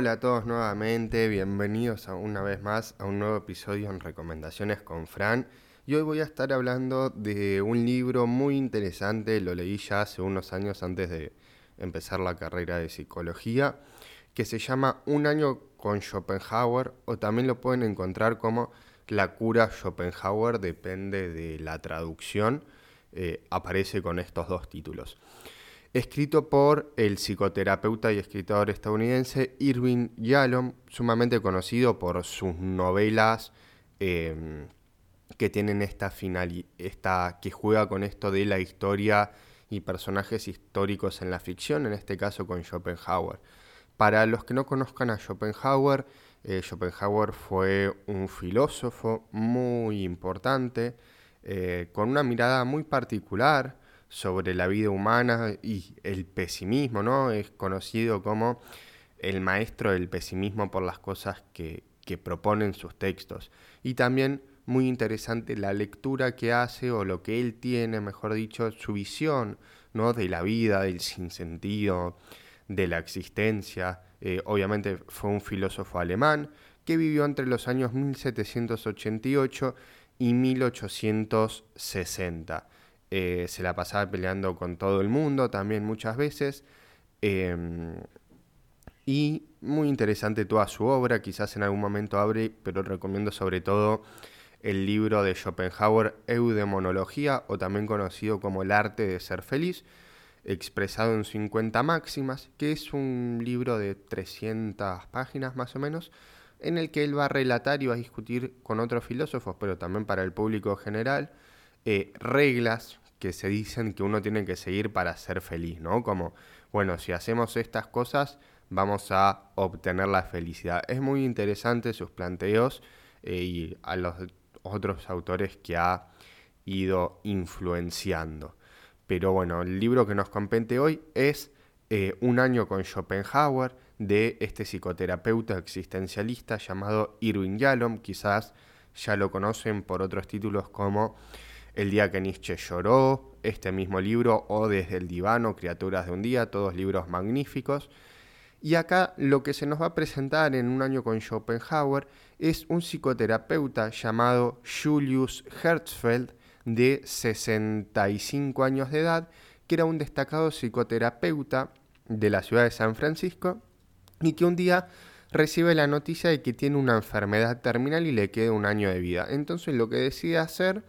Hola a todos nuevamente, bienvenidos una vez más a un nuevo episodio en Recomendaciones con Fran. Y hoy voy a estar hablando de un libro muy interesante, lo leí ya hace unos años antes de empezar la carrera de psicología, que se llama Un año con Schopenhauer o también lo pueden encontrar como La cura Schopenhauer, depende de la traducción, eh, aparece con estos dos títulos escrito por el psicoterapeuta y escritor estadounidense Irving Yalom, sumamente conocido por sus novelas em, que tienen esta final, esta, que juega con esto de la historia y personajes históricos en la ficción, en este caso con Schopenhauer. Para los que no conozcan a Schopenhauer, eh, Schopenhauer fue un filósofo muy importante, eh, con una mirada muy particular, sobre la vida humana y el pesimismo, ¿no? Es conocido como el maestro del pesimismo por las cosas que, que proponen sus textos. Y también muy interesante la lectura que hace o lo que él tiene, mejor dicho, su visión, ¿no? De la vida, del sinsentido, de la existencia. Eh, obviamente fue un filósofo alemán que vivió entre los años 1788 y 1860. Eh, se la pasaba peleando con todo el mundo también muchas veces. Em, y muy interesante toda su obra, quizás en algún momento abre, pero recomiendo sobre todo el libro de Schopenhauer, Eudemonología, o también conocido como El arte de ser feliz, expresado en 50 máximas, que es un libro de 300 páginas más o menos, en el que él va a relatar y va a discutir con otros filósofos, pero también para el público general, eh, reglas que se dicen que uno tiene que seguir para ser feliz, ¿no? Como, bueno, si hacemos estas cosas, vamos a obtener la felicidad. Es muy interesante sus planteos eh, y a los otros autores que ha ido influenciando. Pero bueno, el libro que nos compete hoy es eh, Un año con Schopenhauer de este psicoterapeuta existencialista llamado Irwin Yalom. Quizás ya lo conocen por otros títulos como el día que Nietzsche lloró, este mismo libro, o Desde el divano, Criaturas de un día, todos libros magníficos. Y acá lo que se nos va a presentar en un año con Schopenhauer es un psicoterapeuta llamado Julius Herzfeld, de 65 años de edad, que era un destacado psicoterapeuta de la ciudad de San Francisco y que un día recibe la noticia de que tiene una enfermedad terminal y le queda un año de vida. Entonces lo que decide hacer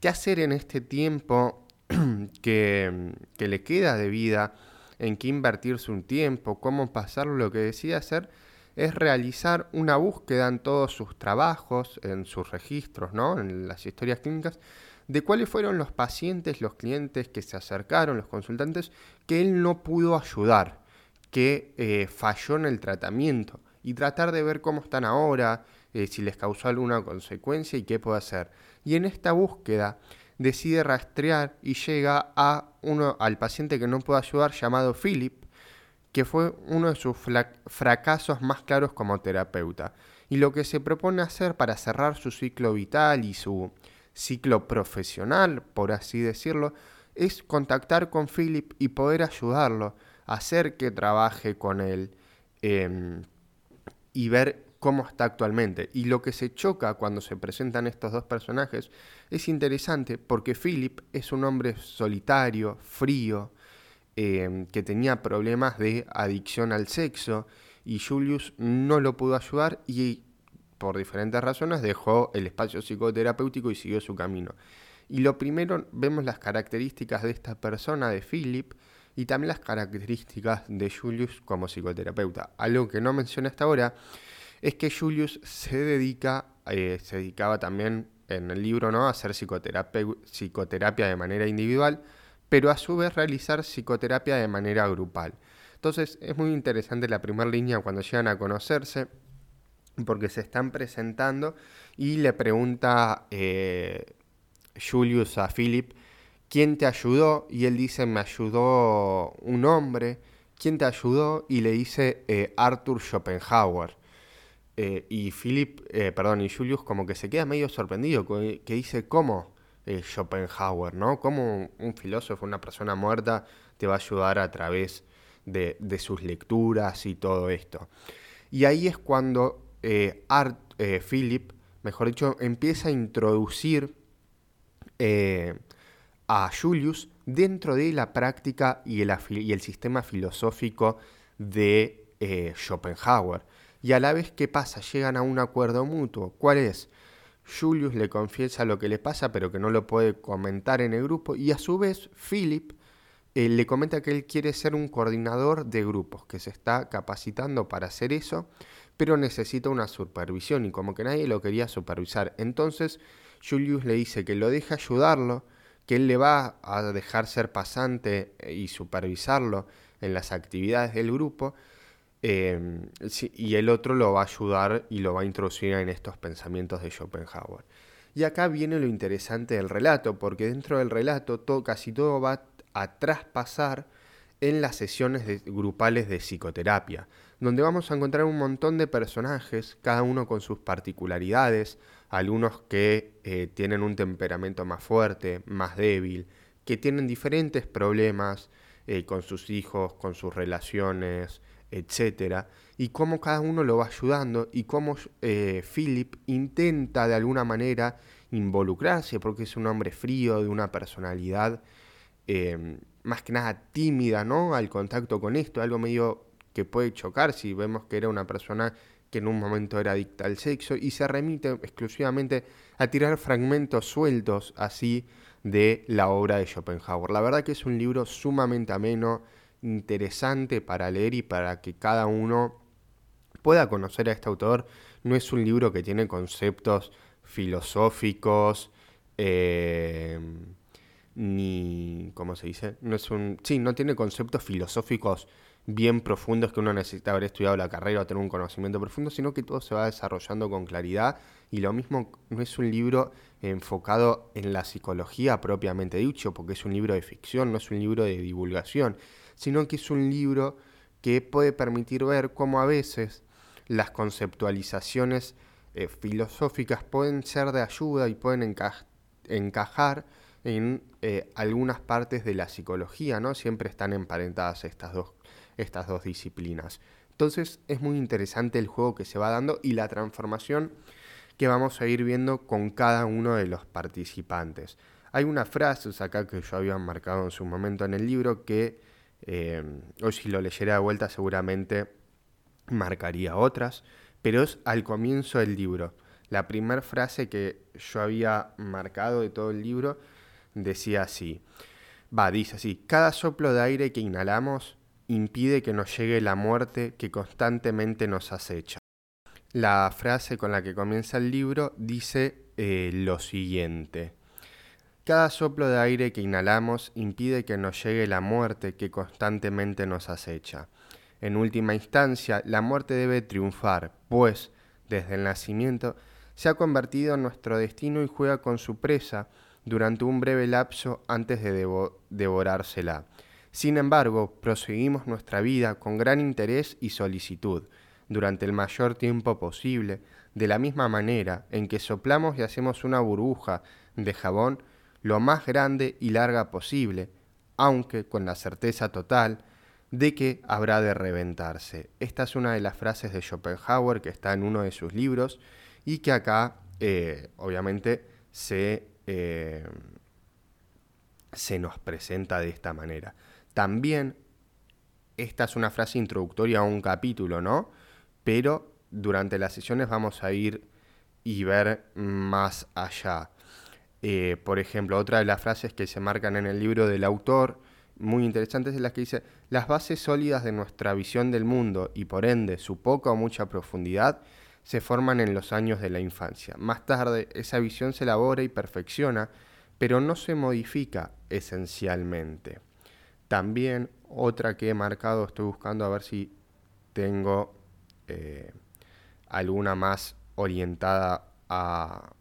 qué hacer en este tiempo que, le queda de vida, en qué invertirse un tiempo, cómo pasarlo, lo que decide hacer es realizar una búsqueda en todos sus trabajos, en sus registros, ¿no? en las historias clínicas, de cuáles fueron los pacientes, los clientes que se acercaron, los consultantes, que él no pudo ayudar, que eh, falló en el tratamiento, y tratar de ver cómo están ahora, eh, si les causó alguna consecuencia y qué puede hacer. Y en esta búsqueda decide rastrear y llega a uno, al paciente que no puede ayudar llamado Philip, que fue uno de sus fracasos más claros como terapeuta. Y lo que se propone hacer para cerrar su ciclo vital y su ciclo profesional, por así decirlo, es contactar con Philip y poder ayudarlo, hacer que trabaje con él em, y ver cómo está actualmente. Y lo que se choca cuando se presentan estos dos personajes es interesante porque Philip es un hombre solitario, frío, em, que tenía problemas de adicción al sexo y Julius no lo pudo ayudar y por diferentes razones dejó el espacio psicoterapéutico y siguió su camino. Y lo primero, vemos las características de esta persona, de Philip, y también las características de Julius como psicoterapeuta. Algo que no mencioné hasta ahora es que Julius se dedica, eh, se dedicaba también en el libro ¿no? a hacer psicoterapia de manera individual, pero a su vez realizar psicoterapia de manera grupal. Entonces es muy interesante la primera línea cuando llegan a conocerse, porque se están presentando y le pregunta eh, Julius a Philip, ¿quién te ayudó? Y él dice, me ayudó un hombre. ¿Quién te ayudó? Y le dice eh, Arthur Schopenhauer. Eh, y Philip, eh, perdón, y Julius como que se queda medio sorprendido, que dice, ¿cómo eh, Schopenhauer, no? ¿Cómo un filósofo, una persona muerta, te va a ayudar a través de, sus lecturas y todo esto? Y ahí es cuando Art, Philip, mejor dicho, empieza a introducir a Julius dentro de la práctica y el sistema filosófico de Schopenhauer. Y a la vez, ¿qué pasa? Llegan a un acuerdo mutuo. ¿Cuál es? Julius le confiesa lo que le pasa, pero que no lo puede comentar en el grupo. Y a su vez, Philip le comenta que él quiere ser un coordinador de grupos, que se está capacitando para hacer eso, pero necesita una supervisión y como que nadie lo quería supervisar. Entonces Julius le dice que lo deje ayudarlo, que él le va a dejar ser pasante eh, y supervisarlo en las actividades del grupo, em, y el otro lo va a ayudar y lo va a introducir en estos pensamientos de Schopenhauer. Y acá viene lo interesante del relato, porque dentro del relato todo, casi todo va a traspasar en las sesiones grupales de psicoterapia, donde vamos a encontrar un montón de personajes, cada uno con sus particularidades, algunos que eh, tienen un temperamento más fuerte, más débil, que tienen diferentes problemas eh, con sus hijos, con sus relaciones, etc. Y cómo cada uno lo va ayudando y cómo eh, Philip intenta de alguna manera involucrarse, porque es un hombre frío, de una personalidad más que nada tímida, ¿no? Al contacto con esto, algo medio que puede chocar si vemos que era una persona que en un momento era adicta al sexo y se remite exclusivamente a tirar fragmentos sueltos así de la obra de Schopenhauer. La verdad que es un libro sumamente ameno, interesante para leer y para que cada uno pueda conocer a este autor. No es un libro que tiene conceptos filosóficos, eh, ni, ¿cómo se dice? No es un, sí, no tiene conceptos filosóficos bien profundos que uno necesita haber estudiado la carrera o tener un conocimiento profundo, sino que todo se va desarrollando con claridad y lo mismo no es un libro enfocado en la psicología propiamente dicho, porque es un libro de ficción, no es un libro de divulgación, sino que es un libro que puede permitir ver cómo a veces las conceptualizaciones eh, filosóficas pueden ser de ayuda y pueden encajar en eh, algunas partes de la psicología, ¿no? Siempre están emparentadas estas dos, estas dos disciplinas. Entonces es muy interesante el juego que se va dando y la transformación que vamos a ir viendo con cada uno de los participantes. Hay una frase acá que yo había marcado en su momento en el libro que eh, hoy si lo leyera de vuelta seguramente marcaría otras, pero es al comienzo del libro. La primera frase que yo había marcado de todo el libro decía así, va, dice así, cada soplo de aire que inhalamos impide que nos llegue la muerte que constantemente nos acecha. La frase con la que comienza el libro dice eh, lo siguiente. Cada soplo de aire que inhalamos impide que nos llegue la muerte que constantemente nos acecha. En última instancia, la muerte debe triunfar, pues, desde el nacimiento, se ha convertido en nuestro destino y juega con su presa durante un breve lapso antes de devorársela. Sin embargo, proseguimos nuestra vida con gran interés y solicitud, durante el mayor tiempo posible, de la misma manera en que soplamos y hacemos una burbuja de jabón lo más grande y larga posible, aunque con la certeza total de que habrá de reventarse. Esta es una de las frases de Schopenhauer que está en uno de sus libros y que acá, eh, obviamente, se eh, se nos presenta de esta manera. También, esta es una frase introductoria a un capítulo, ¿no? Pero durante las sesiones vamos a ir y ver más allá. Eh, por ejemplo, otra de las frases que se marcan en el libro del autor, muy interesantes, es la que dice, las bases sólidas de nuestra visión del mundo y por ende su poca o mucha profundidad se forman en los años de la infancia. Más tarde, esa visión se elabora y perfecciona, pero no se modifica esencialmente. También otra que he marcado, estoy buscando a ver si tengo eh, alguna más orientada a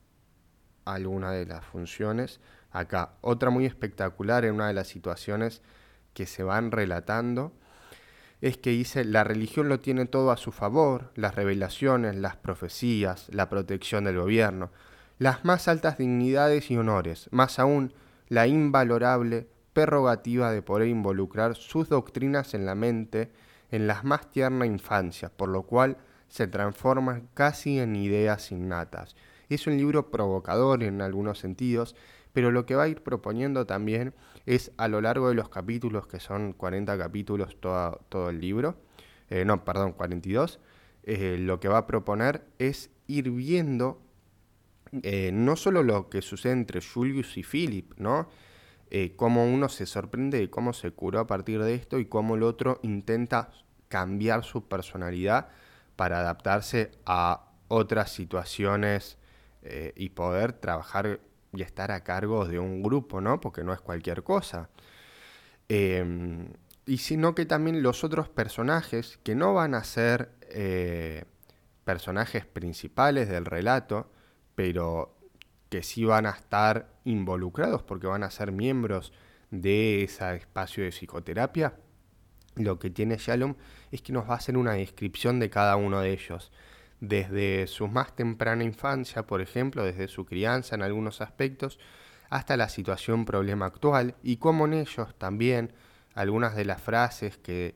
alguna de las funciones. Acá, otra muy espectacular en una de las situaciones que se van relatando es que dice, la religión lo tiene todo a su favor, las revelaciones, las profecías, la protección del gobierno, las más altas dignidades y honores, más aún la invalorable prerrogativa de poder involucrar sus doctrinas en la mente en las más tierna infancia, por lo cual se transforman casi en ideas innatas. Es un libro provocador en algunos sentidos, pero lo que va a ir proponiendo también es a lo largo de los capítulos, que son 40 capítulos todo, todo el libro, eh, no, perdón, 42, eh, lo que va a proponer es ir viendo eh, no solo lo que sucede entre Julius y Philip, ¿no? cómo uno se sorprende de cómo se curó a partir de esto y cómo el otro intenta cambiar su personalidad para adaptarse a otras situaciones y poder trabajar y estar a cargo de un grupo, ¿no? Porque no es cualquier cosa. Em, y sino que también los otros personajes, que no van a ser eh, personajes principales del relato, pero que sí van a estar involucrados porque van a ser miembros de ese espacio de psicoterapia, lo que tiene Shalom es que nos va a hacer una descripción de cada uno de ellos desde su más temprana infancia, por ejemplo, desde su crianza en algunos aspectos, hasta la situación problema actual y cómo en ellos también algunas de las frases que,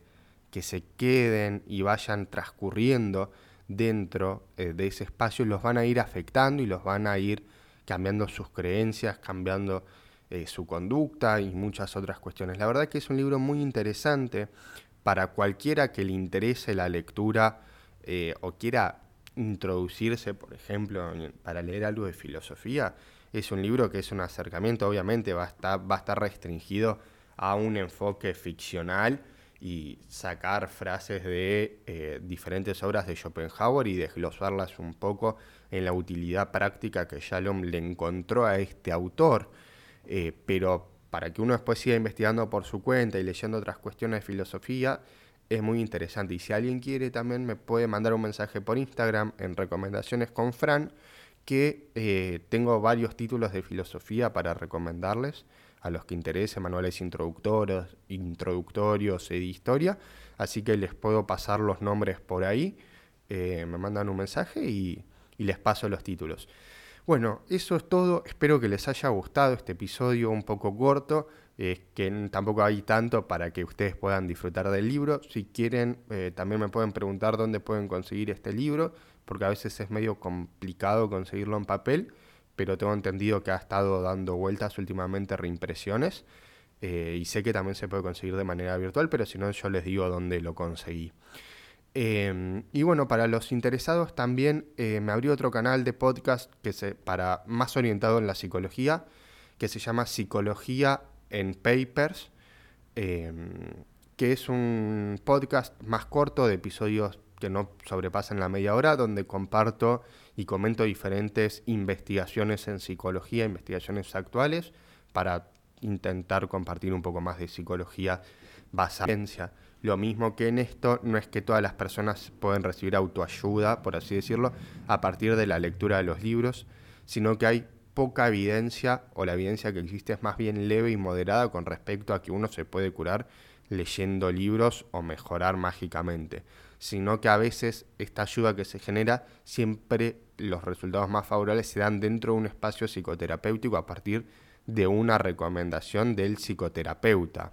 que se queden y vayan transcurriendo dentro eh, de ese espacio los van a ir afectando y los van a ir cambiando sus creencias, cambiando eh, su conducta y muchas otras cuestiones. La verdad que es un libro muy interesante para cualquiera que le interese la lectura eh, o quiera introducirse, por ejemplo, para leer algo de filosofía, es un libro que es un acercamiento, obviamente va a estar, va a estar restringido a un enfoque ficcional y sacar frases de eh, diferentes obras de Schopenhauer y desglosarlas un poco en la utilidad práctica que Shalom le encontró a este autor. Eh, pero para que uno después siga investigando por su cuenta y leyendo otras cuestiones de filosofía, es muy interesante. Y si alguien quiere también me puede mandar un mensaje por Instagram en recomendaciones con Fran, que eh, tengo varios títulos de filosofía para recomendarles a los que interese, manuales introductorios, introductorios de historia. Así que les puedo pasar los nombres por ahí. Eh, me mandan un mensaje y, y les paso los títulos. Bueno, eso es todo. Espero que les haya gustado este episodio un poco corto que tampoco hay tanto para que ustedes puedan disfrutar del libro. Si quieren, eh, también me pueden preguntar dónde pueden conseguir este libro, porque a veces es medio complicado conseguirlo en papel, pero tengo entendido que ha estado dando vueltas últimamente reimpresiones. Eh, y sé que también se puede conseguir de manera virtual, pero si no, yo les digo dónde lo conseguí. Em, y bueno, para los interesados también eh, me abrió otro canal de podcast que se, para más orientado en la psicología, que se llama Psicología en Papers, em, que es un podcast más corto de episodios que no sobrepasan la media hora, donde comparto y comento diferentes investigaciones en psicología, investigaciones actuales, para intentar compartir un poco más de psicología basada en ciencia. Lo mismo que en esto, no es que todas las personas pueden recibir autoayuda, por así decirlo, a partir de la lectura de los libros, sino que hay poca evidencia o la evidencia que existe es más bien leve y moderada con respecto a que uno se puede curar leyendo libros o mejorar mágicamente, sino que a veces esta ayuda que se genera siempre los resultados más favorables se dan dentro de un espacio psicoterapéutico a partir de una recomendación del psicoterapeuta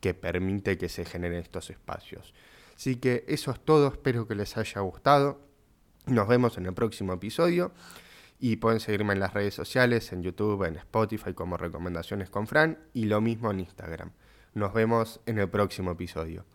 que permite que se generen estos espacios. Así que eso es todo, espero que les haya gustado. Nos vemos en el próximo episodio. Y pueden seguirme en las redes sociales, en YouTube, en Spotify como Recomendaciones con Fran y lo mismo en Instagram. Nos vemos en el próximo episodio.